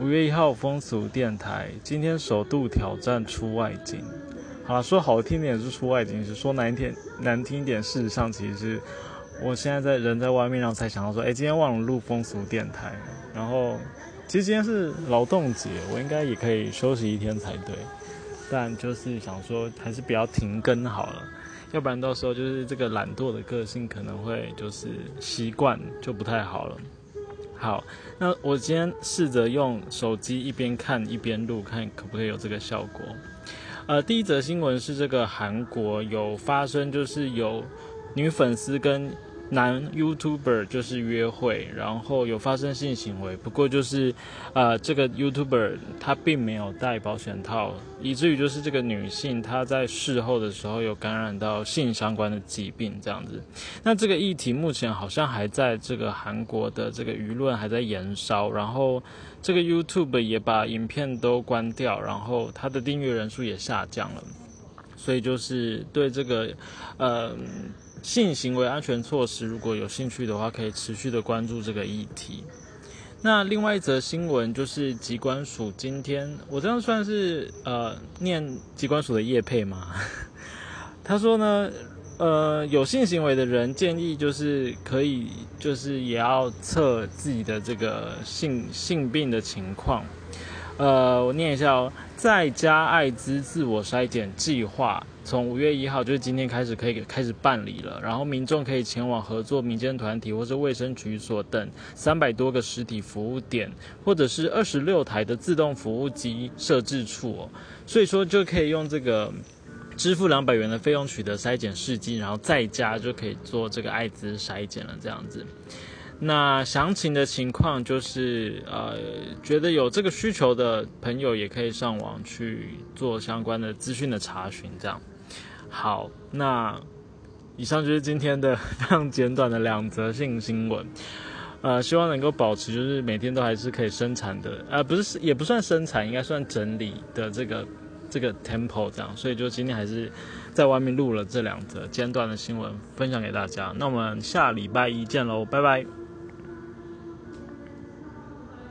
五月一号风俗电台今天首度挑战出外景。好了，说好听点是出外景，是说难听难听点，事实上其实是我现在在人在外面，然后才想到说，哎，今天忘了录风俗电台。然后其实今天是劳动节，我应该也可以休息一天才对，但就是想说还是不要停更好了，要不然到时候就是这个懒惰的个性可能会就是习惯就不太好了。好，那我今天试着用手机一边看一边录，看可不可以有这个效果。呃，第一则新闻是这个韩国有发生，就是有女粉丝跟。男 YouTuber 就是约会，然后有发生性行为，不过就是，呃，这个 YouTuber 他并没有戴保险套，以至于就是这个女性她在事后的时候有感染到性相关的疾病这样子。那这个议题目前好像还在这个韩国的这个舆论还在延烧，然后这个 YouTube 也把影片都关掉，然后它的订阅人数也下降了，所以就是对这个，呃。性行为安全措施，如果有兴趣的话，可以持续的关注这个议题。那另外一则新闻就是机关署今天，我这样算是呃念机关署的业配吗？他说呢，呃，有性行为的人建议就是可以，就是也要测自己的这个性性病的情况。呃，我念一下哦，在家艾滋自我筛检计划从五月一号，就是今天开始可以开始办理了。然后民众可以前往合作民间团体或者卫生局所等三百多个实体服务点，或者是二十六台的自动服务机设置处。所以说就可以用这个支付两百元的费用取得筛检试剂，然后在家就可以做这个艾滋筛检了，这样子。那详情的情况就是，呃，觉得有这个需求的朋友也可以上网去做相关的资讯的查询。这样，好，那以上就是今天的非常简短的两则性新闻。呃，希望能够保持就是每天都还是可以生产的，呃，不是也不算生产，应该算整理的这个这个 tempo 这样。所以就今天还是在外面录了这两则简短的新闻分享给大家。那我们下礼拜一见喽，拜拜。